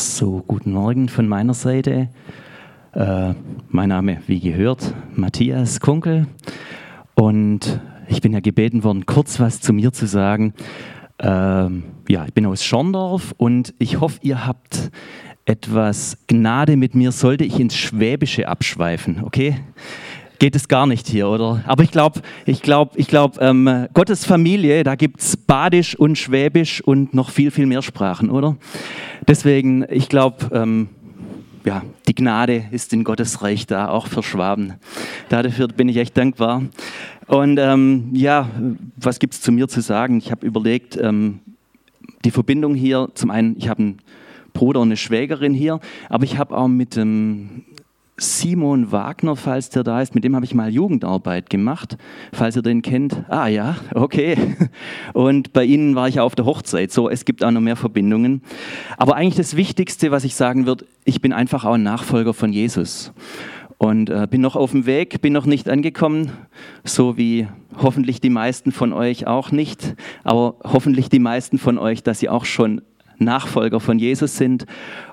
So, guten Morgen von meiner Seite. Äh, mein Name, wie gehört, Matthias Kunkel. Und ich bin ja gebeten worden, kurz was zu mir zu sagen. Äh, ja, ich bin aus Schorndorf und ich hoffe, ihr habt etwas Gnade mit mir, sollte ich ins Schwäbische abschweifen, okay? Geht es gar nicht hier, oder? Aber ich glaube, ich glaube, ich glaube, ähm, Gottes Familie, da gibt es Badisch und Schwäbisch und noch viel, viel mehr Sprachen, oder? Deswegen, ich glaube, ähm, ja, die Gnade ist in Gottes Reich da, auch für Schwaben. Dafür bin ich echt dankbar. Und ähm, ja, was gibt es zu mir zu sagen? Ich habe überlegt, ähm, die Verbindung hier, zum einen, ich habe einen Bruder und eine Schwägerin hier, aber ich habe auch mit dem Simon Wagner, falls der da ist, mit dem habe ich mal Jugendarbeit gemacht, falls ihr den kennt. Ah ja, okay. Und bei Ihnen war ich auf der Hochzeit. So, es gibt auch noch mehr Verbindungen. Aber eigentlich das Wichtigste, was ich sagen würde, ich bin einfach auch ein Nachfolger von Jesus. Und äh, bin noch auf dem Weg, bin noch nicht angekommen, so wie hoffentlich die meisten von euch auch nicht, aber hoffentlich die meisten von euch, dass sie auch schon Nachfolger von Jesus sind.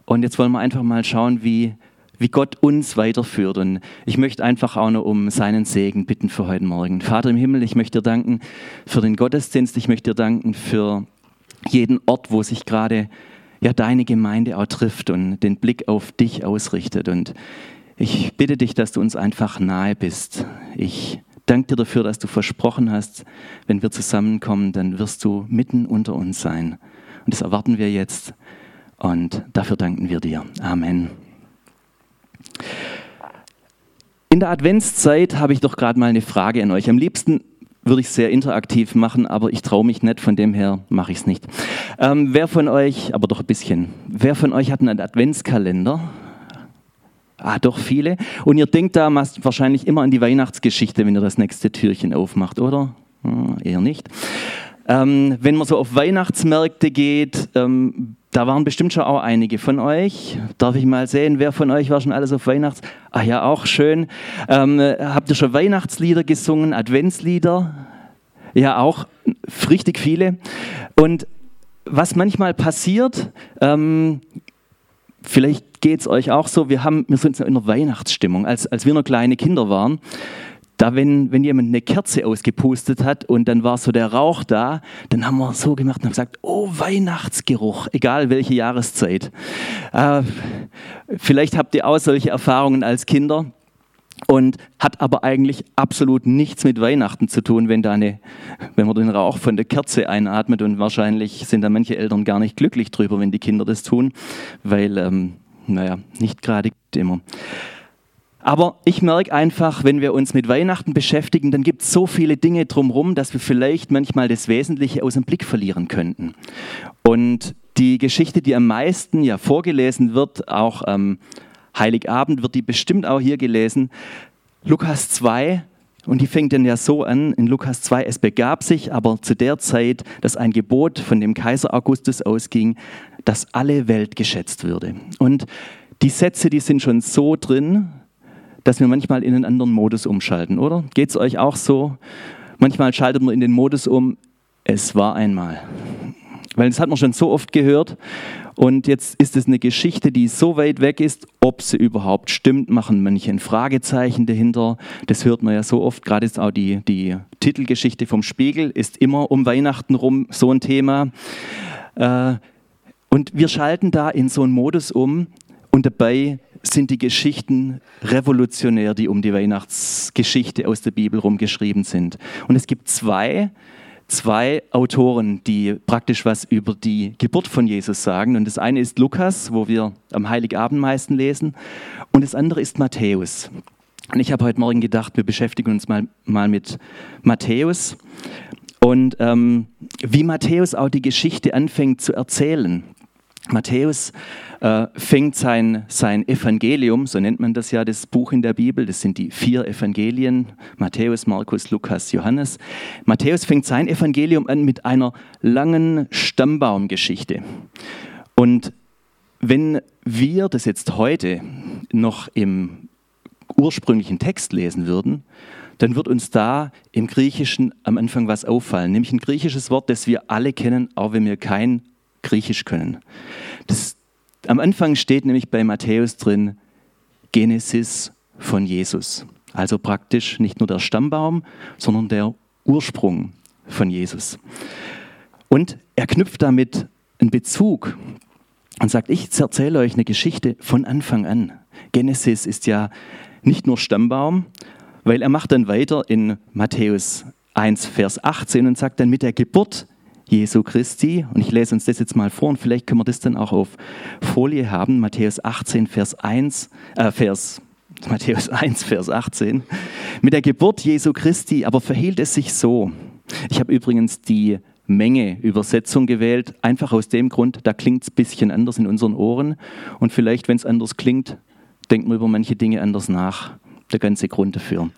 Und jetzt wollen wir einfach mal schauen, wie wie Gott uns weiterführt. Und ich möchte einfach auch noch um seinen Segen bitten für heute Morgen. Vater im Himmel, ich möchte dir danken für den Gottesdienst. Ich möchte dir danken für jeden Ort, wo sich gerade ja deine Gemeinde auch trifft und den Blick auf dich ausrichtet. Und ich bitte dich, dass du uns einfach nahe bist. Ich danke dir dafür, dass du versprochen hast, wenn wir zusammenkommen, dann wirst du mitten unter uns sein. Und das erwarten wir jetzt. Und dafür danken wir dir. Amen. In der Adventszeit habe ich doch gerade mal eine Frage an euch. Am liebsten würde ich es sehr interaktiv machen, aber ich traue mich nicht, von dem her mache ich es nicht. Ähm, wer von euch, aber doch ein bisschen, wer von euch hat einen Adventskalender? Ah, doch viele. Und ihr denkt da wahrscheinlich immer an die Weihnachtsgeschichte, wenn ihr das nächste Türchen aufmacht, oder? Hm, eher nicht. Ähm, wenn man so auf Weihnachtsmärkte geht, ähm, da waren bestimmt schon auch einige von euch. Darf ich mal sehen, wer von euch war schon alles auf Weihnachts? Ach ja, auch schön. Ähm, habt ihr schon Weihnachtslieder gesungen, Adventslieder? Ja, auch richtig viele. Und was manchmal passiert, ähm, vielleicht geht es euch auch so, wir, haben, wir sind in einer Weihnachtsstimmung, als, als wir noch kleine Kinder waren da wenn, wenn jemand eine Kerze ausgepustet hat und dann war so der Rauch da, dann haben wir so gemacht und haben gesagt, oh Weihnachtsgeruch, egal welche Jahreszeit. Äh, vielleicht habt ihr auch solche Erfahrungen als Kinder und hat aber eigentlich absolut nichts mit Weihnachten zu tun, wenn, da eine, wenn man den Rauch von der Kerze einatmet und wahrscheinlich sind da manche Eltern gar nicht glücklich drüber, wenn die Kinder das tun, weil, ähm, naja, nicht gerade immer. Aber ich merke einfach, wenn wir uns mit Weihnachten beschäftigen, dann gibt es so viele Dinge drumherum, dass wir vielleicht manchmal das Wesentliche aus dem Blick verlieren könnten. Und die Geschichte, die am meisten ja vorgelesen wird, auch am Heiligabend wird die bestimmt auch hier gelesen, Lukas 2, und die fängt dann ja so an, in Lukas 2, es begab sich aber zu der Zeit, dass ein Gebot von dem Kaiser Augustus ausging, dass alle Welt geschätzt würde. Und die Sätze, die sind schon so drin, dass wir manchmal in einen anderen Modus umschalten, oder? Geht es euch auch so? Manchmal schaltet man in den Modus um, es war einmal. Weil das hat man schon so oft gehört und jetzt ist es eine Geschichte, die so weit weg ist, ob sie überhaupt stimmt, machen manche ein Fragezeichen dahinter. Das hört man ja so oft, gerade ist auch die, die Titelgeschichte vom Spiegel, ist immer um Weihnachten rum so ein Thema. Äh, und wir schalten da in so einen Modus um und dabei sind die Geschichten revolutionär, die um die Weihnachtsgeschichte aus der Bibel rumgeschrieben sind. Und es gibt zwei, zwei Autoren, die praktisch was über die Geburt von Jesus sagen. Und das eine ist Lukas, wo wir am Heiligabend meisten lesen. Und das andere ist Matthäus. Und ich habe heute Morgen gedacht, wir beschäftigen uns mal, mal mit Matthäus und ähm, wie Matthäus auch die Geschichte anfängt zu erzählen. Matthäus äh, fängt sein, sein Evangelium, so nennt man das ja, das Buch in der Bibel, das sind die vier Evangelien, Matthäus, Markus, Lukas, Johannes. Matthäus fängt sein Evangelium an mit einer langen Stammbaumgeschichte. Und wenn wir das jetzt heute noch im ursprünglichen Text lesen würden, dann wird uns da im Griechischen am Anfang was auffallen, nämlich ein griechisches Wort, das wir alle kennen, auch wenn wir kein Griechisch können. Das Am Anfang steht nämlich bei Matthäus drin Genesis von Jesus. Also praktisch nicht nur der Stammbaum, sondern der Ursprung von Jesus. Und er knüpft damit einen Bezug und sagt, ich erzähle euch eine Geschichte von Anfang an. Genesis ist ja nicht nur Stammbaum, weil er macht dann weiter in Matthäus 1, Vers 18 und sagt dann mit der Geburt Jesu Christi, und ich lese uns das jetzt mal vor und vielleicht können wir das dann auch auf Folie haben, Matthäus 18, Vers 1, äh, Vers, Matthäus 1, Vers 18. Mit der Geburt Jesu Christi aber verhielt es sich so. Ich habe übrigens die Menge Übersetzung gewählt, einfach aus dem Grund, da klingt es ein bisschen anders in unseren Ohren und vielleicht, wenn es anders klingt, denkt man über manche Dinge anders nach. Der ganze Grund dafür.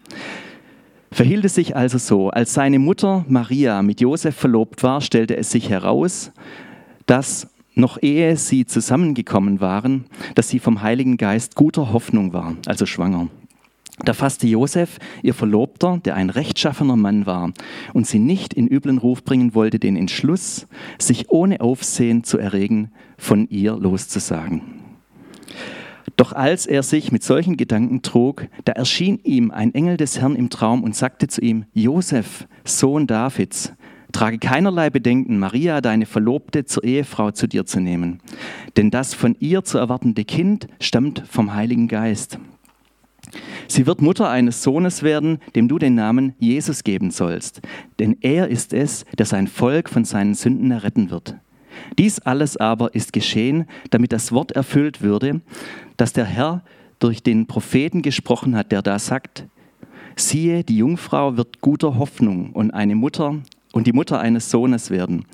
Verhielt es sich also so, als seine Mutter Maria mit Josef verlobt war, stellte es sich heraus, dass noch ehe sie zusammengekommen waren, dass sie vom Heiligen Geist guter Hoffnung war, also schwanger. Da fasste Josef, ihr Verlobter, der ein rechtschaffener Mann war und sie nicht in üblen Ruf bringen wollte, den Entschluss, sich ohne Aufsehen zu erregen, von ihr loszusagen. Doch als er sich mit solchen Gedanken trug, da erschien ihm ein Engel des Herrn im Traum und sagte zu ihm, Josef, Sohn Davids, trage keinerlei Bedenken, Maria, deine Verlobte, zur Ehefrau zu dir zu nehmen, denn das von ihr zu erwartende Kind stammt vom Heiligen Geist. Sie wird Mutter eines Sohnes werden, dem du den Namen Jesus geben sollst, denn er ist es, der sein Volk von seinen Sünden erretten wird. Dies alles aber ist geschehen, damit das Wort erfüllt würde, das der Herr durch den Propheten gesprochen hat, der da sagt, siehe, die Jungfrau wird guter Hoffnung und eine Mutter und die Mutter eines Sohnes werden,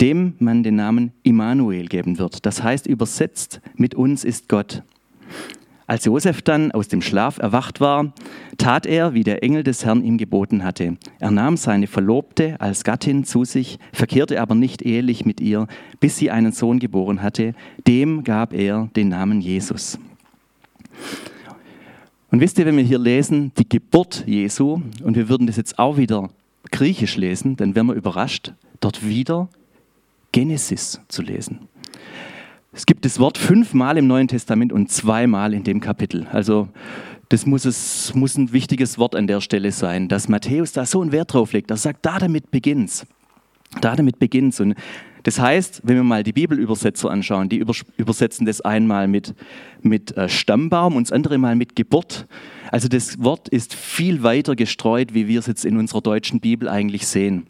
dem man den Namen Immanuel geben wird. Das heißt übersetzt, mit uns ist Gott. Als Josef dann aus dem Schlaf erwacht war, tat er, wie der Engel des Herrn ihm geboten hatte. Er nahm seine Verlobte als Gattin zu sich, verkehrte aber nicht ehelich mit ihr, bis sie einen Sohn geboren hatte. Dem gab er den Namen Jesus. Und wisst ihr, wenn wir hier lesen, die Geburt Jesu, und wir würden das jetzt auch wieder griechisch lesen, dann wären wir überrascht, dort wieder Genesis zu lesen. Es gibt das Wort fünfmal im Neuen Testament und zweimal in dem Kapitel. Also das muss, es, muss ein wichtiges Wort an der Stelle sein, dass Matthäus da so einen Wert drauf legt. Er sagt, da damit beginnt's. Da damit beginnt's. Und das heißt, wenn wir mal die Bibelübersetzer anschauen, die übersetzen das einmal mit, mit äh, Stammbaum und das andere mal mit Geburt. Also das Wort ist viel weiter gestreut, wie wir es jetzt in unserer deutschen Bibel eigentlich sehen.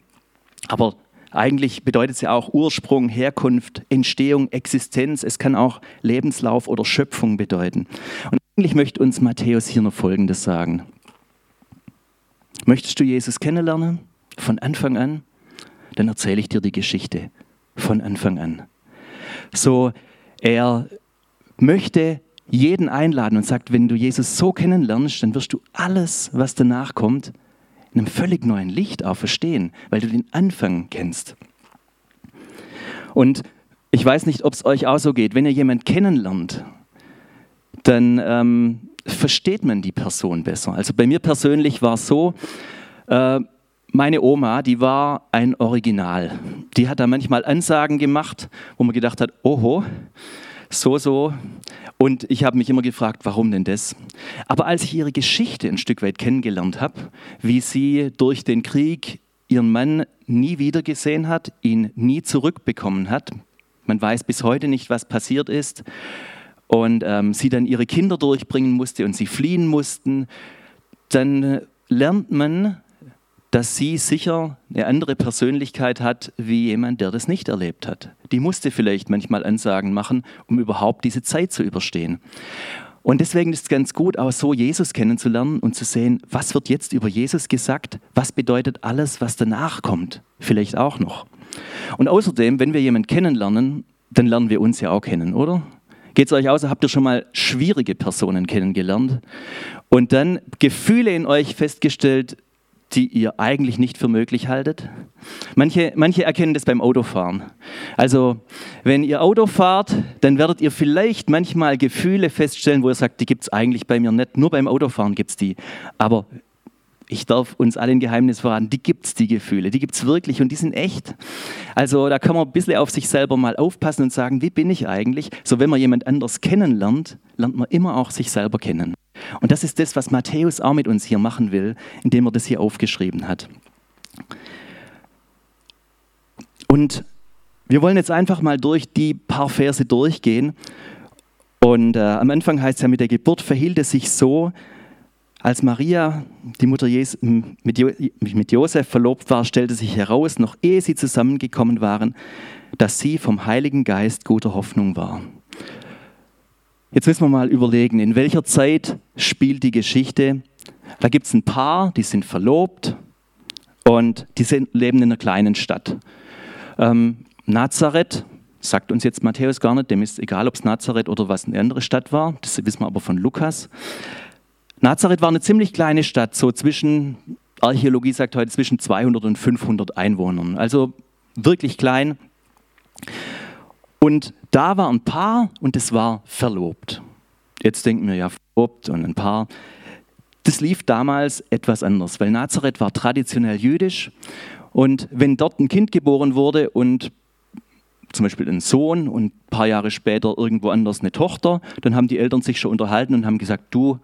Aber eigentlich bedeutet es ja auch Ursprung, Herkunft, Entstehung, Existenz. Es kann auch Lebenslauf oder Schöpfung bedeuten. Und eigentlich möchte uns Matthäus hier noch Folgendes sagen. Möchtest du Jesus kennenlernen? Von Anfang an? Dann erzähle ich dir die Geschichte. Von Anfang an. So, er möchte jeden einladen und sagt, wenn du Jesus so kennenlernst, dann wirst du alles, was danach kommt, einem völlig neuen Licht auch verstehen, weil du den Anfang kennst. Und ich weiß nicht, ob es euch auch so geht. Wenn ihr jemanden kennenlernt, dann ähm, versteht man die Person besser. Also bei mir persönlich war es so, äh, meine Oma, die war ein Original. Die hat da manchmal Ansagen gemacht, wo man gedacht hat, oho, so, so. Und ich habe mich immer gefragt, warum denn das? Aber als ich ihre Geschichte ein Stück weit kennengelernt habe, wie sie durch den Krieg ihren Mann nie wieder gesehen hat, ihn nie zurückbekommen hat, man weiß bis heute nicht, was passiert ist, und ähm, sie dann ihre Kinder durchbringen musste und sie fliehen mussten, dann lernt man, dass sie sicher eine andere Persönlichkeit hat wie jemand, der das nicht erlebt hat. Die musste vielleicht manchmal Ansagen machen, um überhaupt diese Zeit zu überstehen. Und deswegen ist es ganz gut, auch so Jesus kennenzulernen und zu sehen, was wird jetzt über Jesus gesagt, was bedeutet alles, was danach kommt, vielleicht auch noch. Und außerdem, wenn wir jemanden kennenlernen, dann lernen wir uns ja auch kennen, oder? Geht es euch aus, habt ihr schon mal schwierige Personen kennengelernt und dann Gefühle in euch festgestellt, die ihr eigentlich nicht für möglich haltet? Manche, manche erkennen das beim Autofahren. Also, wenn ihr Auto fahrt, dann werdet ihr vielleicht manchmal Gefühle feststellen, wo ihr sagt, die gibt es eigentlich bei mir nicht. Nur beim Autofahren gibt es die. Aber ich darf uns alle ein Geheimnis verraten, die gibt es, die Gefühle, die gibt es wirklich und die sind echt. Also da kann man ein bisschen auf sich selber mal aufpassen und sagen, wie bin ich eigentlich? So wenn man jemand anders kennenlernt, lernt man immer auch sich selber kennen. Und das ist das, was Matthäus auch mit uns hier machen will, indem er das hier aufgeschrieben hat. Und wir wollen jetzt einfach mal durch die paar Verse durchgehen. Und äh, am Anfang heißt es ja, mit der Geburt verhielt es sich so, als Maria, die Mutter Jes mit, jo mit Josef verlobt war, stellte sich heraus, noch ehe sie zusammengekommen waren, dass sie vom Heiligen Geist guter Hoffnung war. Jetzt müssen wir mal überlegen, in welcher Zeit spielt die Geschichte? Da gibt es ein Paar, die sind verlobt und die sind, leben in einer kleinen Stadt. Ähm, Nazareth, sagt uns jetzt Matthäus gar nicht, dem ist egal, ob es Nazareth oder was eine andere Stadt war, das wissen wir aber von Lukas. Nazareth war eine ziemlich kleine Stadt, so zwischen, Archäologie sagt heute, zwischen 200 und 500 Einwohnern, also wirklich klein. Und da war ein Paar und es war verlobt. Jetzt denken wir ja, verlobt und ein Paar. Das lief damals etwas anders, weil Nazareth war traditionell jüdisch und wenn dort ein Kind geboren wurde und zum Beispiel ein Sohn und ein paar Jahre später irgendwo anders eine Tochter, dann haben die Eltern sich schon unterhalten und haben gesagt, du,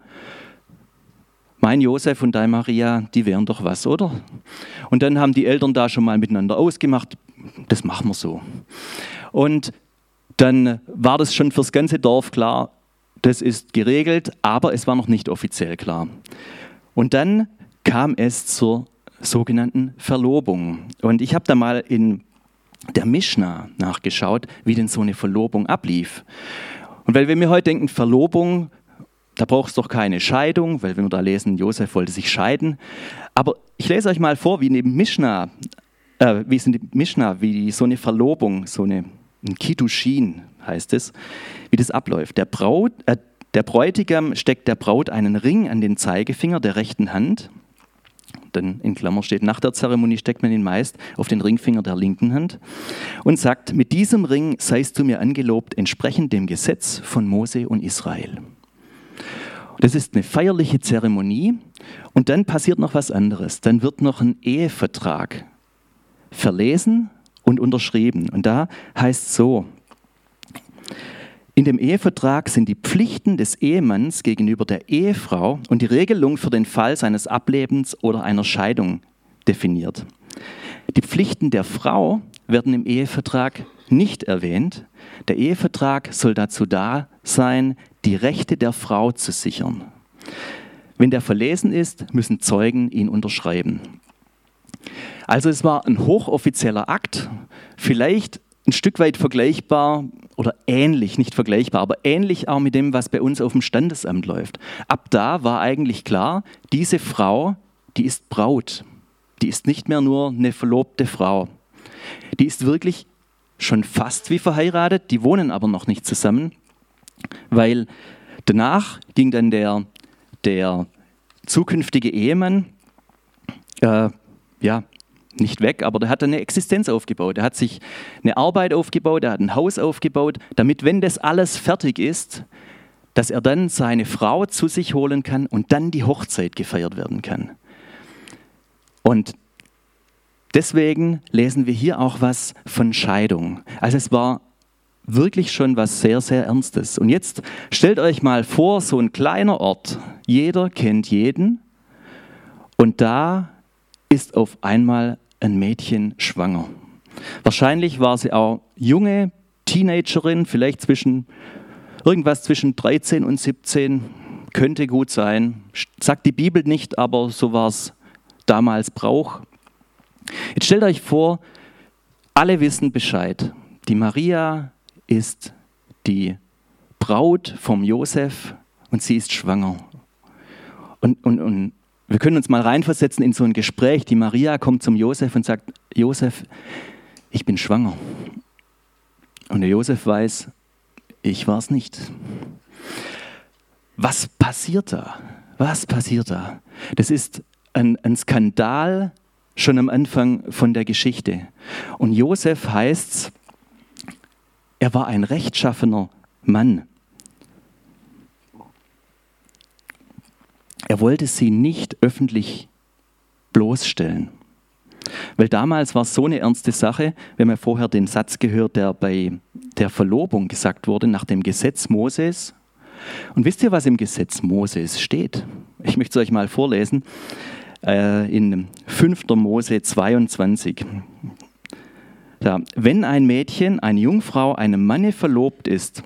mein Josef und deine Maria, die wären doch was, oder? Und dann haben die Eltern da schon mal miteinander ausgemacht, das machen wir so. Und dann war das schon fürs ganze Dorf klar, das ist geregelt, aber es war noch nicht offiziell klar. Und dann kam es zur sogenannten Verlobung. Und ich habe da mal in der Mishnah nachgeschaut, wie denn so eine Verlobung ablief. Und weil wir mir heute denken, Verlobung, da braucht es doch keine Scheidung, weil wenn wir da lesen, Josef wollte sich scheiden. Aber ich lese euch mal vor, wie neben Mishnah, äh, wie es in der Mishnah, wie so eine Verlobung, so eine ein Kitushin heißt es, wie das abläuft. Der, Braut, äh, der Bräutigam steckt der Braut einen Ring an den Zeigefinger der rechten Hand. Denn in Klammer steht, nach der Zeremonie steckt man ihn meist auf den Ringfinger der linken Hand und sagt, mit diesem Ring seist du mir angelobt, entsprechend dem Gesetz von Mose und Israel. Das ist eine feierliche Zeremonie und dann passiert noch was anderes. Dann wird noch ein Ehevertrag verlesen und unterschrieben. Und da heißt es so, in dem Ehevertrag sind die Pflichten des Ehemanns gegenüber der Ehefrau und die Regelung für den Fall seines Ablebens oder einer Scheidung definiert. Die Pflichten der Frau werden im Ehevertrag nicht erwähnt. Der Ehevertrag soll dazu da sein, die Rechte der Frau zu sichern. Wenn der verlesen ist, müssen Zeugen ihn unterschreiben. Also es war ein hochoffizieller Akt, vielleicht ein Stück weit vergleichbar oder ähnlich, nicht vergleichbar, aber ähnlich auch mit dem, was bei uns auf dem Standesamt läuft. Ab da war eigentlich klar, diese Frau, die ist Braut. Die ist nicht mehr nur eine verlobte Frau. Die ist wirklich schon fast wie verheiratet, die wohnen aber noch nicht zusammen, weil danach ging dann der, der zukünftige Ehemann äh, ja, nicht weg, aber der hat eine Existenz aufgebaut. Er hat sich eine Arbeit aufgebaut, er hat ein Haus aufgebaut, damit, wenn das alles fertig ist, dass er dann seine Frau zu sich holen kann und dann die Hochzeit gefeiert werden kann. Und deswegen lesen wir hier auch was von Scheidung. Also es war wirklich schon was sehr, sehr Ernstes. Und jetzt stellt euch mal vor, so ein kleiner Ort, jeder kennt jeden und da ist auf einmal ein Mädchen schwanger. Wahrscheinlich war sie auch junge Teenagerin, vielleicht zwischen irgendwas zwischen 13 und 17, könnte gut sein. Sagt die Bibel nicht, aber so war es damals Brauch. Jetzt stellt euch vor, alle wissen Bescheid. Die Maria ist die Braut vom Josef und sie ist schwanger. Und, und, und wir können uns mal reinversetzen in so ein Gespräch. Die Maria kommt zum Josef und sagt, Josef, ich bin schwanger. Und der Josef weiß, ich war es nicht. Was passiert da? Was passiert da? Das ist ein, ein Skandal schon am Anfang von der Geschichte. Und Josef heißt, er war ein rechtschaffener Mann. Er wollte sie nicht öffentlich bloßstellen. Weil damals war es so eine ernste Sache, wenn man vorher den Satz gehört, der bei der Verlobung gesagt wurde, nach dem Gesetz Moses. Und wisst ihr, was im Gesetz Moses steht? Ich möchte es euch mal vorlesen. Äh, in 5. Mose 22. Da, wenn ein Mädchen, eine Jungfrau, einem Manne verlobt ist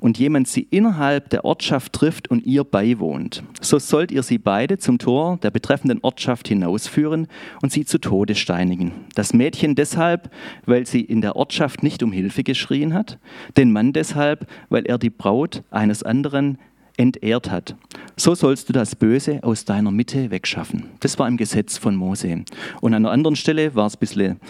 und jemand sie innerhalb der Ortschaft trifft und ihr beiwohnt, so sollt ihr sie beide zum Tor der betreffenden Ortschaft hinausführen und sie zu Tode steinigen. Das Mädchen deshalb, weil sie in der Ortschaft nicht um Hilfe geschrien hat, den Mann deshalb, weil er die Braut eines anderen entehrt hat. So sollst du das Böse aus deiner Mitte wegschaffen. Das war im Gesetz von Mose. Und an einer anderen Stelle war es ein bisschen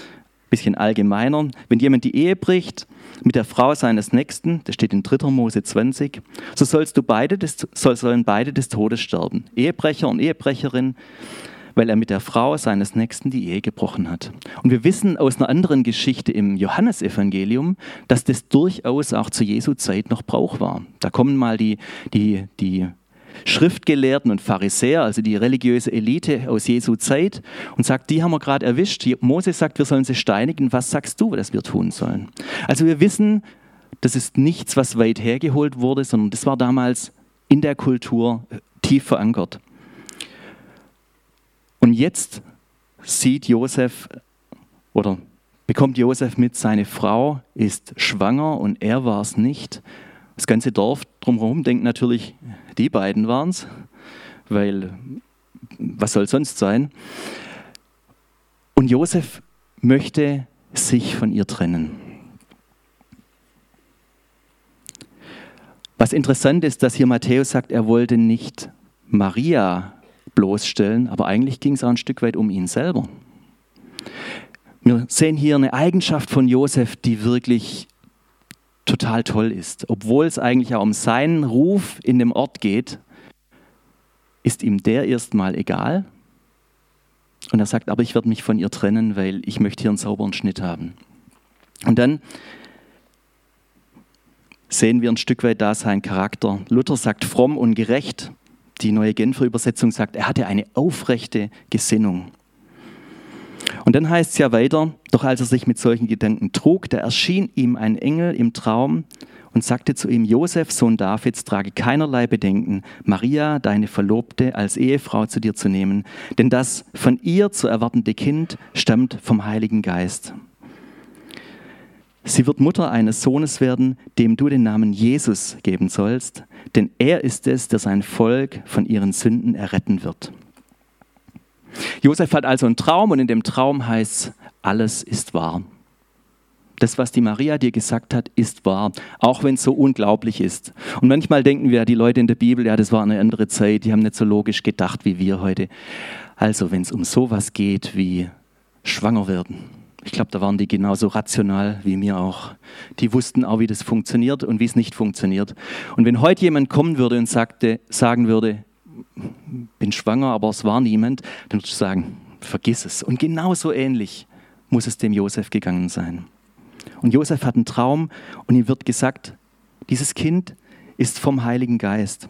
bisschen allgemeiner. Wenn jemand die Ehe bricht mit der Frau seines Nächsten, das steht in 3. Mose 20, so sollst du beide des, sollen beide des Todes sterben. Ehebrecher und Ehebrecherin, weil er mit der Frau seines Nächsten die Ehe gebrochen hat. Und wir wissen aus einer anderen Geschichte im Johannesevangelium, dass das durchaus auch zu Jesu Zeit noch Brauch war. Da kommen mal die, die, die Schriftgelehrten und Pharisäer, also die religiöse Elite aus Jesu Zeit, und sagt, die haben wir gerade erwischt. Moses sagt, wir sollen sie steinigen. Was sagst du, dass wir tun sollen? Also wir wissen, das ist nichts, was weit hergeholt wurde, sondern das war damals in der Kultur äh, tief verankert. Und jetzt sieht Josef oder bekommt Josef mit, seine Frau ist schwanger und er war es nicht. Das ganze Dorf drumherum denkt natürlich, die beiden waren es, weil was soll sonst sein? Und Josef möchte sich von ihr trennen. Was interessant ist, dass hier Matthäus sagt, er wollte nicht Maria bloßstellen, aber eigentlich ging es auch ein Stück weit um ihn selber. Wir sehen hier eine Eigenschaft von Josef, die wirklich total toll ist. Obwohl es eigentlich auch um seinen Ruf in dem Ort geht, ist ihm der erstmal egal. Und er sagt, aber ich werde mich von ihr trennen, weil ich möchte hier einen sauberen Schnitt haben. Und dann sehen wir ein Stück weit da seinen Charakter. Luther sagt fromm und gerecht. Die neue Genfer Übersetzung sagt, er hatte eine aufrechte Gesinnung. Und dann heißt es ja weiter, doch als er sich mit solchen Gedanken trug, da erschien ihm ein Engel im Traum und sagte zu ihm, Josef, Sohn Davids, trage keinerlei Bedenken, Maria, deine Verlobte, als Ehefrau zu dir zu nehmen, denn das von ihr zu erwartende Kind stammt vom Heiligen Geist. Sie wird Mutter eines Sohnes werden, dem du den Namen Jesus geben sollst, denn er ist es, der sein Volk von ihren Sünden erretten wird. Josef hat also einen Traum und in dem Traum heißt, alles ist wahr. Das, was die Maria dir gesagt hat, ist wahr, auch wenn es so unglaublich ist. Und manchmal denken wir, die Leute in der Bibel, ja, das war eine andere Zeit, die haben nicht so logisch gedacht wie wir heute. Also, wenn es um sowas geht wie schwanger werden, ich glaube, da waren die genauso rational wie mir auch. Die wussten auch, wie das funktioniert und wie es nicht funktioniert. Und wenn heute jemand kommen würde und sagte, sagen würde, bin schwanger, aber es war niemand, dann würdest du sagen, vergiss es. Und genauso ähnlich muss es dem Josef gegangen sein. Und Josef hat einen Traum und ihm wird gesagt, dieses Kind ist vom Heiligen Geist.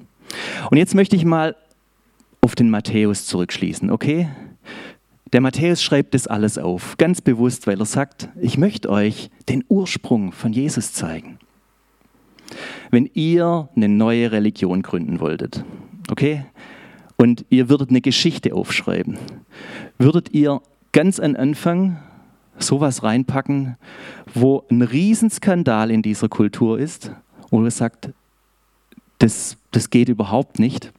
Und jetzt möchte ich mal auf den Matthäus zurückschließen, okay? Der Matthäus schreibt das alles auf, ganz bewusst, weil er sagt, ich möchte euch den Ursprung von Jesus zeigen. Wenn ihr eine neue Religion gründen wolltet, okay? Und ihr würdet eine Geschichte aufschreiben. Würdet ihr ganz am Anfang sowas reinpacken, wo ein Riesenskandal in dieser Kultur ist, wo ihr sagt, das, das geht überhaupt nicht.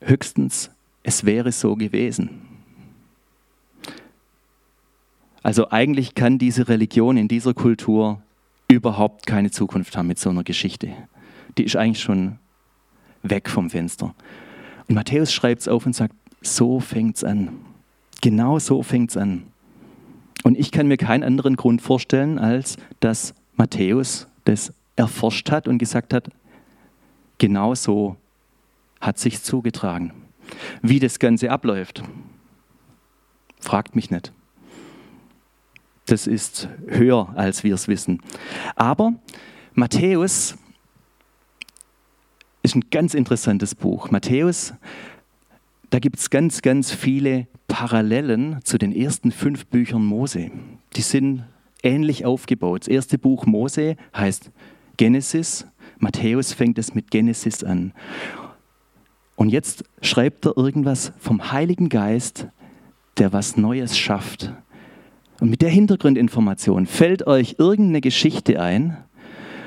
Höchstens, es wäre so gewesen. Also eigentlich kann diese Religion in dieser Kultur überhaupt keine Zukunft haben mit so einer Geschichte. Die ist eigentlich schon weg vom Fenster. Und Matthäus schreibt es auf und sagt, so fängt es an. Genau so fängt es an. Und ich kann mir keinen anderen Grund vorstellen, als dass Matthäus das erforscht hat und gesagt hat, genau so hat sich zugetragen. Wie das Ganze abläuft, fragt mich nicht. Das ist höher, als wir es wissen. Aber Matthäus ist ein ganz interessantes Buch. Matthäus, da gibt es ganz, ganz viele Parallelen zu den ersten fünf Büchern Mose. Die sind ähnlich aufgebaut. Das erste Buch Mose heißt Genesis. Matthäus fängt es mit Genesis an. Und jetzt schreibt er irgendwas vom Heiligen Geist, der was Neues schafft. Und mit der Hintergrundinformation fällt euch irgendeine Geschichte ein,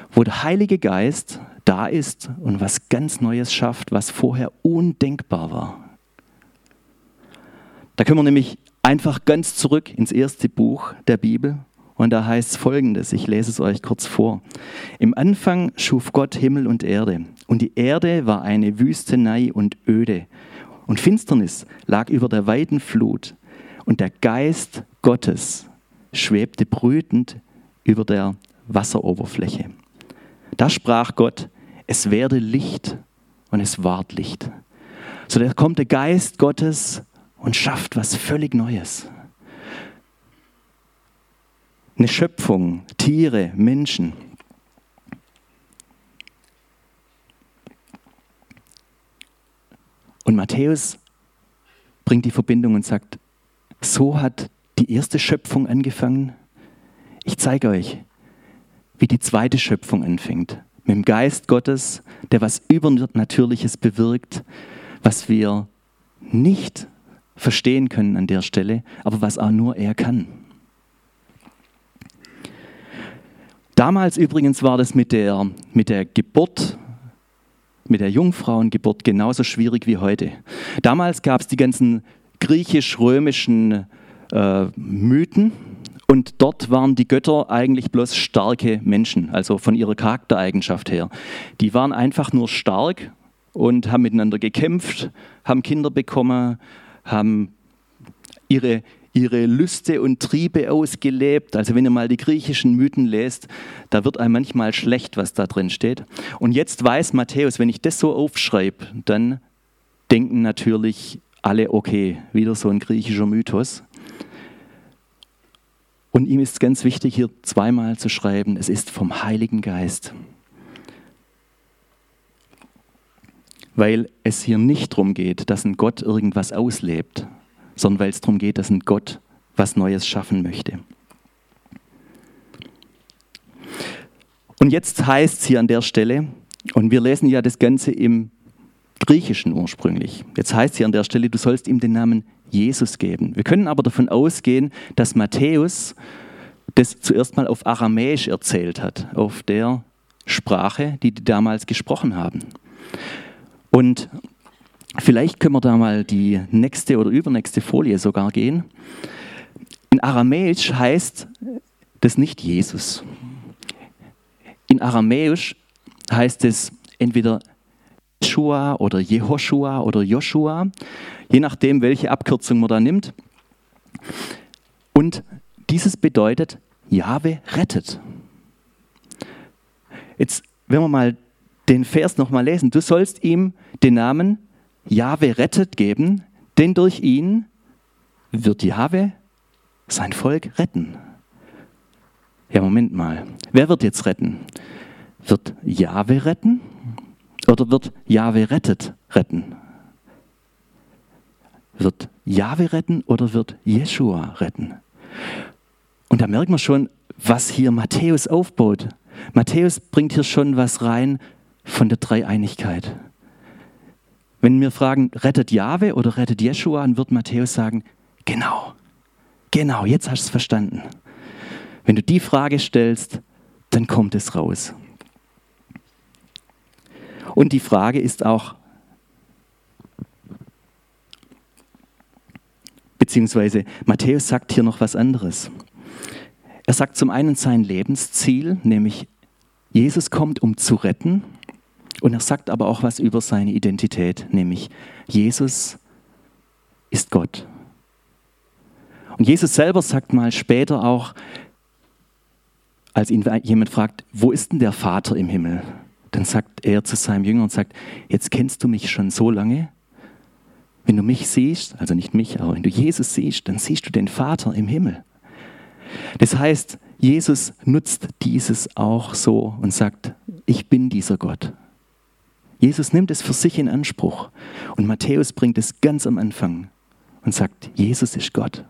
wo der Heilige Geist da ist und was ganz Neues schafft, was vorher undenkbar war. Da können wir nämlich einfach ganz zurück ins erste Buch der Bibel und da heißt es folgendes, ich lese es euch kurz vor. Im Anfang schuf Gott Himmel und Erde, und die Erde war eine Wüstenei und öde, und Finsternis lag über der weiten Flut, und der Geist Gottes schwebte brütend über der Wasseroberfläche. Da sprach Gott, es werde Licht, und es ward Licht. So da kommt der Geist Gottes und schafft was völlig Neues eine Schöpfung, Tiere, Menschen. Und Matthäus bringt die Verbindung und sagt, so hat die erste Schöpfung angefangen. Ich zeige euch, wie die zweite Schöpfung anfängt. Mit dem Geist Gottes, der was Übernatürliches bewirkt, was wir nicht verstehen können an der Stelle, aber was auch nur er kann. Damals übrigens war das mit der, mit der Geburt, mit der Jungfrauengeburt genauso schwierig wie heute. Damals gab es die ganzen griechisch-römischen äh, Mythen und dort waren die Götter eigentlich bloß starke Menschen, also von ihrer Charaktereigenschaft her. Die waren einfach nur stark und haben miteinander gekämpft, haben Kinder bekommen, haben ihre ihre Lüste und Triebe ausgelebt. Also wenn ihr mal die griechischen Mythen lest, da wird einem manchmal schlecht, was da drin steht. Und jetzt weiß Matthäus, wenn ich das so aufschreibe, dann denken natürlich alle, okay, wieder so ein griechischer Mythos. Und ihm ist ganz wichtig, hier zweimal zu schreiben, es ist vom Heiligen Geist. Weil es hier nicht darum geht, dass ein Gott irgendwas auslebt, sondern weil es darum geht, dass ein Gott was Neues schaffen möchte. Und jetzt heißt es hier an der Stelle, und wir lesen ja das Ganze im Griechischen ursprünglich. Jetzt heißt es hier an der Stelle, du sollst ihm den Namen Jesus geben. Wir können aber davon ausgehen, dass Matthäus das zuerst mal auf Aramäisch erzählt hat, auf der Sprache, die die damals gesprochen haben. Und Vielleicht können wir da mal die nächste oder übernächste Folie sogar gehen. In Aramäisch heißt das nicht Jesus. In Aramäisch heißt es entweder Joshua oder Jehoshua oder Joshua, je nachdem, welche Abkürzung man da nimmt. Und dieses bedeutet, Jahwe rettet. Jetzt, wenn wir mal den Vers nochmal lesen, du sollst ihm den Namen Jahwe rettet geben, denn durch ihn wird Jahwe sein Volk retten. Ja, Moment mal. Wer wird jetzt retten? Wird Jahwe retten oder wird Jahwe rettet retten? Wird Jahwe retten oder wird Jeshua retten? Und da merkt man schon, was hier Matthäus aufbaut. Matthäus bringt hier schon was rein von der Dreieinigkeit. Wenn wir fragen, rettet Jahwe oder rettet Jeshua, dann wird Matthäus sagen, genau, genau, jetzt hast du es verstanden. Wenn du die Frage stellst, dann kommt es raus. Und die Frage ist auch, beziehungsweise Matthäus sagt hier noch was anderes. Er sagt zum einen sein Lebensziel, nämlich Jesus kommt, um zu retten und er sagt aber auch was über seine Identität, nämlich Jesus ist Gott. Und Jesus selber sagt mal später auch, als ihn jemand fragt, wo ist denn der Vater im Himmel? Dann sagt er zu seinem Jünger und sagt, jetzt kennst du mich schon so lange. Wenn du mich siehst, also nicht mich, aber wenn du Jesus siehst, dann siehst du den Vater im Himmel. Das heißt, Jesus nutzt dieses auch so und sagt, ich bin dieser Gott. Jesus nimmt es für sich in Anspruch. Und Matthäus bringt es ganz am Anfang und sagt, Jesus ist Gott.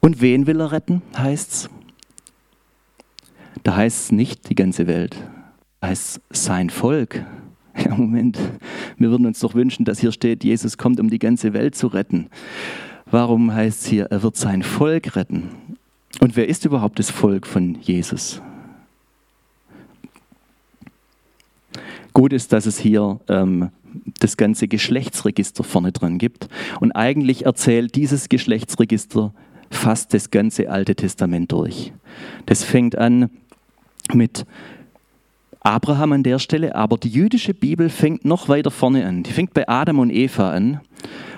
Und wen will er retten, heißt es? Da heißt es nicht die ganze Welt, da heißt es sein Volk. Ja, Moment, wir würden uns doch wünschen, dass hier steht, Jesus kommt, um die ganze Welt zu retten. Warum heißt es hier, er wird sein Volk retten? Und wer ist überhaupt das Volk von Jesus? Gut ist, dass es hier ähm, das ganze Geschlechtsregister vorne dran gibt. Und eigentlich erzählt dieses Geschlechtsregister fast das ganze Alte Testament durch. Das fängt an mit Abraham an der Stelle, aber die jüdische Bibel fängt noch weiter vorne an. Die fängt bei Adam und Eva an.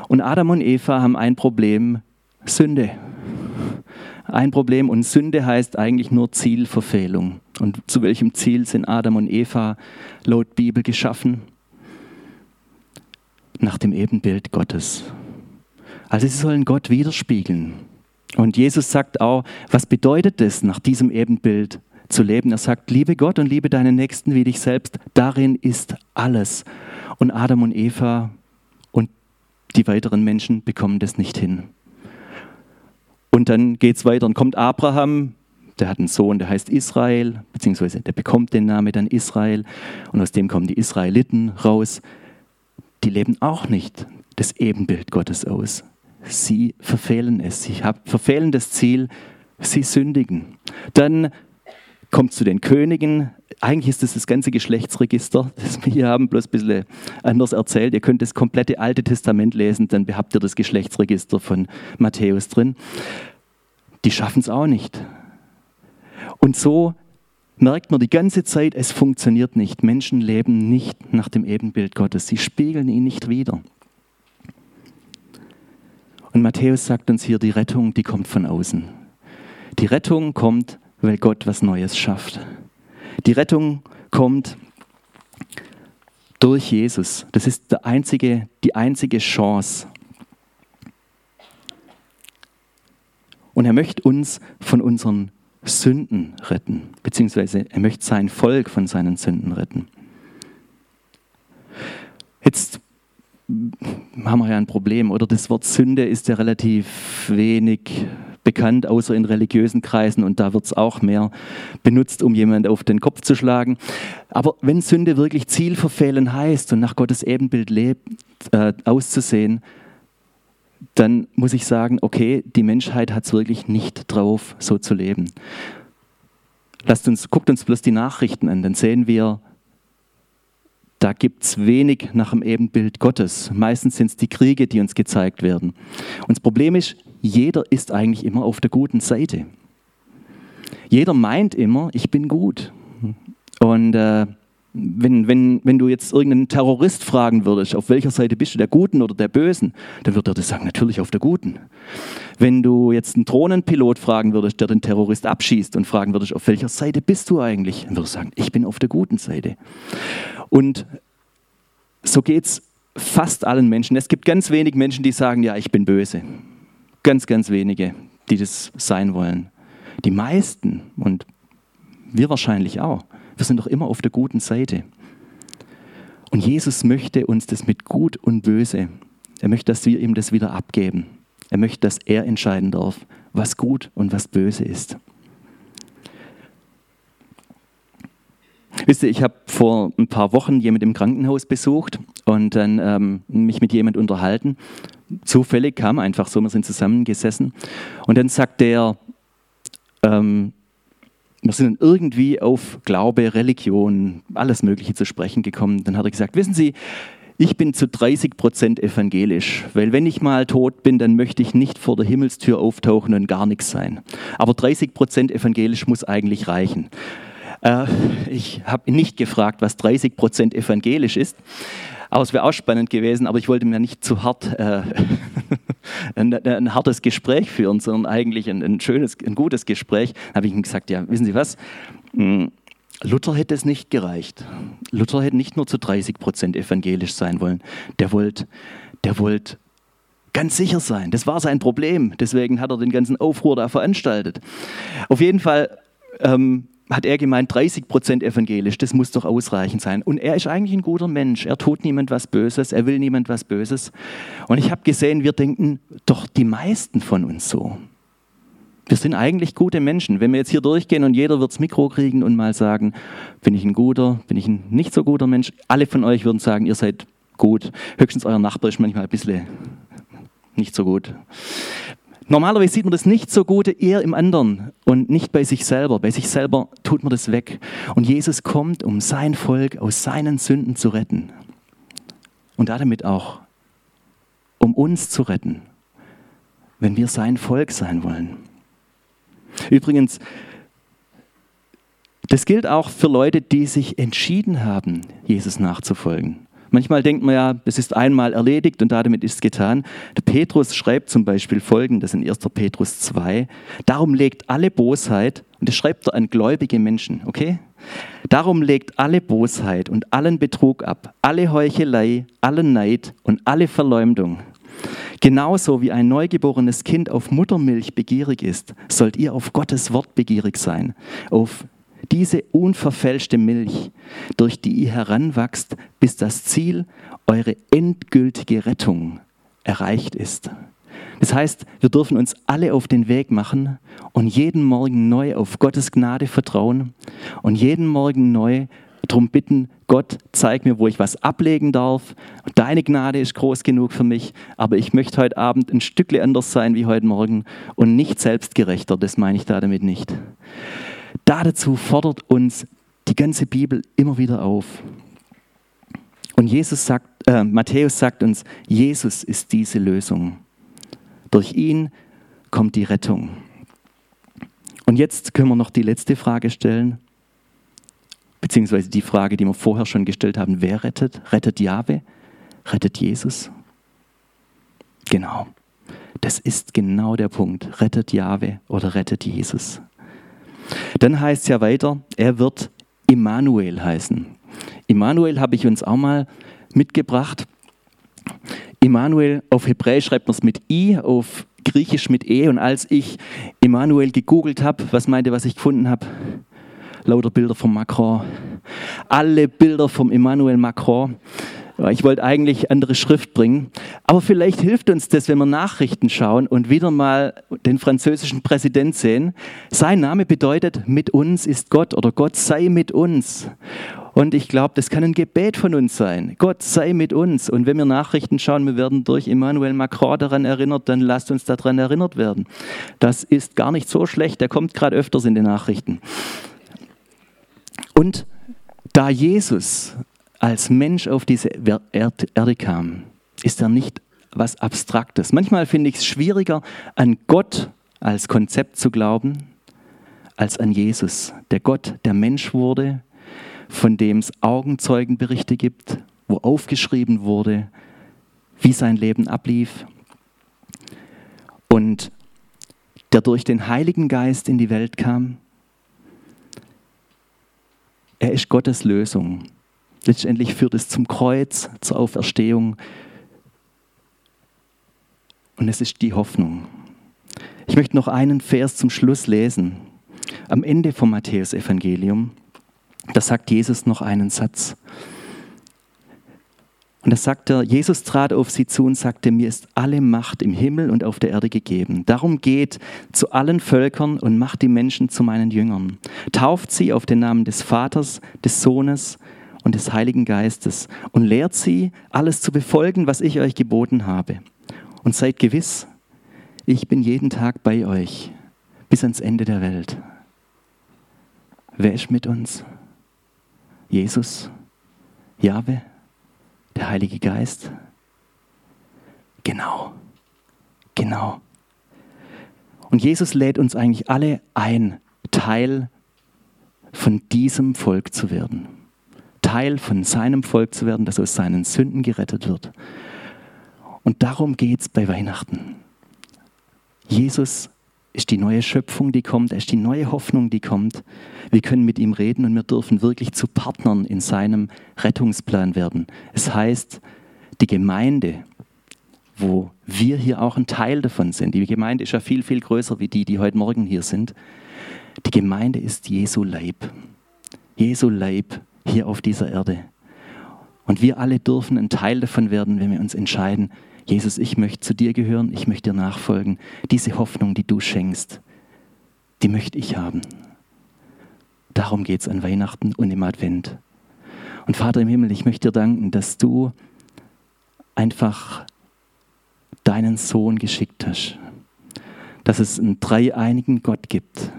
Und Adam und Eva haben ein Problem, Sünde. Ein Problem und Sünde heißt eigentlich nur Zielverfehlung. Und zu welchem Ziel sind Adam und Eva laut Bibel geschaffen? Nach dem Ebenbild Gottes. Also sie sollen Gott widerspiegeln. Und Jesus sagt auch, was bedeutet es, nach diesem Ebenbild zu leben? Er sagt, liebe Gott und liebe deinen Nächsten wie dich selbst. Darin ist alles. Und Adam und Eva und die weiteren Menschen bekommen das nicht hin. Und dann geht es weiter und kommt Abraham, der hat einen Sohn, der heißt Israel, beziehungsweise der bekommt den Namen dann Israel und aus dem kommen die Israeliten raus. Die leben auch nicht das Ebenbild Gottes aus. Sie verfehlen es. Sie verfehlen das Ziel. Sie sündigen. Dann kommt zu den Königen. Eigentlich ist das das ganze Geschlechtsregister, das wir hier haben, bloß ein bisschen anders erzählt. Ihr könnt das komplette Alte Testament lesen, dann habt ihr das Geschlechtsregister von Matthäus drin. Die schaffen es auch nicht. Und so merkt man die ganze Zeit, es funktioniert nicht. Menschen leben nicht nach dem Ebenbild Gottes. Sie spiegeln ihn nicht wieder. Und Matthäus sagt uns hier, die Rettung, die kommt von außen. Die Rettung kommt, weil Gott was Neues schafft. Die Rettung kommt durch Jesus. Das ist der einzige, die einzige Chance. Und er möchte uns von unseren Sünden retten, beziehungsweise er möchte sein Volk von seinen Sünden retten. Jetzt haben wir ja ein Problem, oder? Das Wort Sünde ist ja relativ wenig bekannt, außer in religiösen Kreisen und da wird es auch mehr benutzt, um jemand auf den Kopf zu schlagen. Aber wenn Sünde wirklich Zielverfehlen heißt und nach Gottes Ebenbild lebt, äh, auszusehen, dann muss ich sagen, okay, die Menschheit hat es wirklich nicht drauf, so zu leben. Lasst uns, guckt uns bloß die Nachrichten an, dann sehen wir, da gibt es wenig nach dem Ebenbild Gottes. Meistens sind es die Kriege, die uns gezeigt werden. Und das Problem ist, jeder ist eigentlich immer auf der guten Seite. Jeder meint immer, ich bin gut. Und äh, wenn, wenn, wenn du jetzt irgendeinen Terrorist fragen würdest, auf welcher Seite bist du, der Guten oder der Bösen, dann würde er das sagen, natürlich auf der Guten. Wenn du jetzt einen Drohnenpilot fragen würdest, der den Terrorist abschießt und fragen würdest, auf welcher Seite bist du eigentlich, dann würde er sagen, ich bin auf der guten Seite. Und so geht es fast allen Menschen. Es gibt ganz wenig Menschen, die sagen, ja, ich bin böse. Ganz, ganz wenige, die das sein wollen. Die meisten und wir wahrscheinlich auch. Wir sind doch immer auf der guten Seite. Und Jesus möchte uns das mit Gut und Böse, er möchte, dass wir ihm das wieder abgeben. Er möchte, dass er entscheiden darf, was gut und was böse ist. Wisst ihr, ich habe vor ein paar Wochen jemand im Krankenhaus besucht und dann ähm, mich mit jemand unterhalten. Zufällig kam einfach so, wir sind zusammengesessen und dann sagt der, ähm, wir sind irgendwie auf Glaube, Religion, alles Mögliche zu sprechen gekommen. Dann hat er gesagt, wissen Sie, ich bin zu 30 Prozent evangelisch, weil wenn ich mal tot bin, dann möchte ich nicht vor der Himmelstür auftauchen und gar nichts sein. Aber 30 Prozent evangelisch muss eigentlich reichen. Äh, ich habe nicht gefragt, was 30 Prozent evangelisch ist. Aber es wäre auch spannend gewesen, aber ich wollte mir nicht zu hart äh, ein, ein, hartes Gespräch führen, sondern eigentlich ein, ein schönes, ein gutes Gespräch. Da habe ich ihm gesagt, ja, wissen Sie was? Hm, Luther hätte es nicht gereicht. Luther hätte nicht nur zu 30 Prozent evangelisch sein wollen. Der wollte der wollt ganz sicher sein. Das war sein Problem. Deswegen hat er den ganzen Aufruhr da veranstaltet. Auf jeden Fall ähm, hat er gemeint, 30 Prozent evangelisch, das muss doch ausreichend sein. Und er ist eigentlich ein guter Mensch. Er tut niemand was Böses, er will niemand was Böses. Und ich habe gesehen, wir denken doch die meisten von uns so. Wir sind eigentlich gute Menschen. Wenn wir jetzt hier durchgehen und jeder wird das Mikro kriegen und mal sagen, bin ich ein guter, bin ich ein nicht so guter Mensch, alle von euch würden sagen, ihr seid gut. Höchstens euer Nachbar ist manchmal ein bisschen nicht so gut. Normalerweise sieht man das nicht so Gute eher im anderen und nicht bei sich selber. Bei sich selber tut man das weg. Und Jesus kommt, um sein Volk aus seinen Sünden zu retten. Und damit auch, um uns zu retten, wenn wir sein Volk sein wollen. Übrigens, das gilt auch für Leute, die sich entschieden haben, Jesus nachzufolgen. Manchmal denkt man ja, es ist einmal erledigt und damit ist es getan. Der Petrus schreibt zum Beispiel folgendes in 1. Petrus 2. Darum legt alle Bosheit, und das schreibt er an gläubige Menschen, okay? Darum legt alle Bosheit und allen Betrug ab, alle Heuchelei, allen Neid und alle Verleumdung. Genauso wie ein neugeborenes Kind auf Muttermilch begierig ist, sollt ihr auf Gottes Wort begierig sein, auf diese unverfälschte Milch, durch die ihr heranwachst, bis das Ziel, eure endgültige Rettung, erreicht ist. Das heißt, wir dürfen uns alle auf den Weg machen und jeden Morgen neu auf Gottes Gnade vertrauen und jeden Morgen neu darum bitten, Gott, zeig mir, wo ich was ablegen darf. Deine Gnade ist groß genug für mich, aber ich möchte heute Abend ein Stückle anders sein wie heute Morgen und nicht selbstgerechter, das meine ich da damit nicht. Dazu fordert uns die ganze Bibel immer wieder auf. Und Jesus sagt, äh, Matthäus sagt uns, Jesus ist diese Lösung. Durch ihn kommt die Rettung. Und jetzt können wir noch die letzte Frage stellen, beziehungsweise die Frage, die wir vorher schon gestellt haben, wer rettet? Rettet Jahwe? Rettet Jesus? Genau. Das ist genau der Punkt. Rettet Jahwe oder rettet Jesus? Dann heißt es ja weiter, er wird Immanuel heißen. Immanuel habe ich uns auch mal mitgebracht. Immanuel auf Hebräisch schreibt man es mit I, auf Griechisch mit E. Und als ich Immanuel gegoogelt habe, was meinte, was ich gefunden habe? Lauter Bilder von Macron. Alle Bilder vom Immanuel Macron. Ich wollte eigentlich andere Schrift bringen. Aber vielleicht hilft uns das, wenn wir Nachrichten schauen und wieder mal den französischen Präsident sehen. Sein Name bedeutet, mit uns ist Gott oder Gott sei mit uns. Und ich glaube, das kann ein Gebet von uns sein. Gott sei mit uns. Und wenn wir Nachrichten schauen, wir werden durch Emmanuel Macron daran erinnert, dann lasst uns daran erinnert werden. Das ist gar nicht so schlecht. Der kommt gerade öfters in den Nachrichten. Und da Jesus als Mensch auf diese Erde kam, ist er nicht was Abstraktes. Manchmal finde ich es schwieriger, an Gott als Konzept zu glauben, als an Jesus, der Gott, der Mensch wurde, von dem es Augenzeugenberichte gibt, wo aufgeschrieben wurde, wie sein Leben ablief und der durch den Heiligen Geist in die Welt kam. Er ist Gottes Lösung. Letztendlich führt es zum Kreuz, zur Auferstehung. Und es ist die Hoffnung. Ich möchte noch einen Vers zum Schluss lesen. Am Ende vom Matthäusevangelium, da sagt Jesus noch einen Satz. Und da sagt er, Jesus trat auf sie zu und sagte, mir ist alle Macht im Himmel und auf der Erde gegeben. Darum geht zu allen Völkern und macht die Menschen zu meinen Jüngern. Tauft sie auf den Namen des Vaters, des Sohnes und des Heiligen Geistes und lehrt sie, alles zu befolgen, was ich euch geboten habe. Und seid gewiss, ich bin jeden Tag bei euch bis ans Ende der Welt. Wer ist mit uns? Jesus, Jahwe, der Heilige Geist? Genau, genau. Und Jesus lädt uns eigentlich alle ein, Teil von diesem Volk zu werden. Teil von seinem Volk zu werden, das aus seinen Sünden gerettet wird. Und darum geht es bei Weihnachten. Jesus ist die neue Schöpfung, die kommt, er ist die neue Hoffnung, die kommt. Wir können mit ihm reden und wir dürfen wirklich zu Partnern in seinem Rettungsplan werden. Es heißt, die Gemeinde, wo wir hier auch ein Teil davon sind, die Gemeinde ist ja viel, viel größer wie die, die heute Morgen hier sind, Die Gemeinde ist Jesu Leib. Jesu Leib hier auf dieser Erde. Und wir alle dürfen ein Teil davon werden, wenn wir uns entscheiden, Jesus, ich möchte zu dir gehören, ich möchte dir nachfolgen. Diese Hoffnung, die du schenkst, die möchte ich haben. Darum geht es an Weihnachten und im Advent. Und Vater im Himmel, ich möchte dir danken, dass du einfach deinen Sohn geschickt hast. Dass es einen dreieinigen Gott gibt.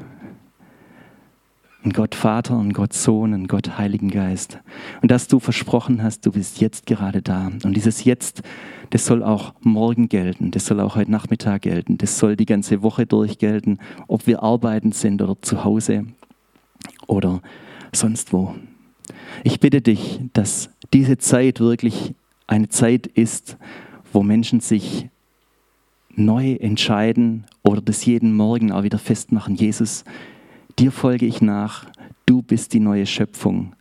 Ein Gott Vater, ein Gott Sohn, ein Gott Heiligen Geist. Und dass du versprochen hast, du bist jetzt gerade da. Und dieses Jetzt, das soll auch morgen gelten, das soll auch heute Nachmittag gelten, das soll die ganze Woche durch gelten, ob wir arbeiten sind oder zu Hause oder sonst wo. Ich bitte dich, dass diese Zeit wirklich eine Zeit ist, wo Menschen sich neu entscheiden oder das jeden Morgen auch wieder festmachen, Jesus, dir folge ich nach, du bist die neue Schöpfung.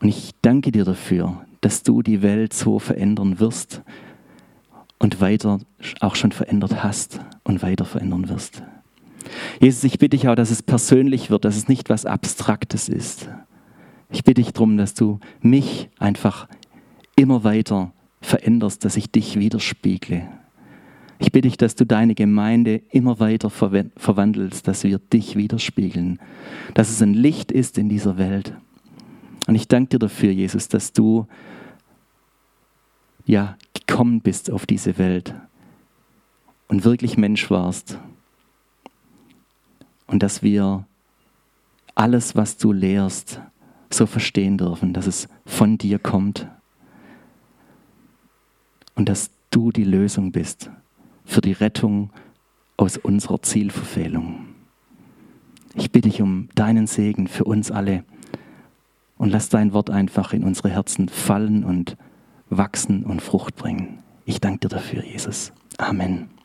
Und ich danke dir dafür, dass du die Welt so verändern wirst und weiter auch schon verändert hast und weiter verändern wirst. Jesus, ich bitte dich auch, dass es persönlich wird, dass es nicht was Abstraktes ist. Ich bitte dich darum, dass du mich einfach immer weiter veränderst, dass ich dich widerspiegle. Ich bitte dich, dass du deine Gemeinde immer weiter verwandelst, dass wir dich widerspiegeln, dass es ein Licht ist in dieser Welt. Und ich danke dir dafür, Jesus, dass du ja gekommen bist auf diese Welt und wirklich Mensch warst. Und dass wir alles, was du lehrst, so verstehen dürfen, dass es von dir kommt und dass du die Lösung bist für die Rettung aus unserer Zielverfehlung. Ich bitte dich um deinen Segen für uns alle und lass dein Wort einfach in unsere Herzen fallen und wachsen und Frucht bringen. Ich danke dir dafür, Jesus. Amen.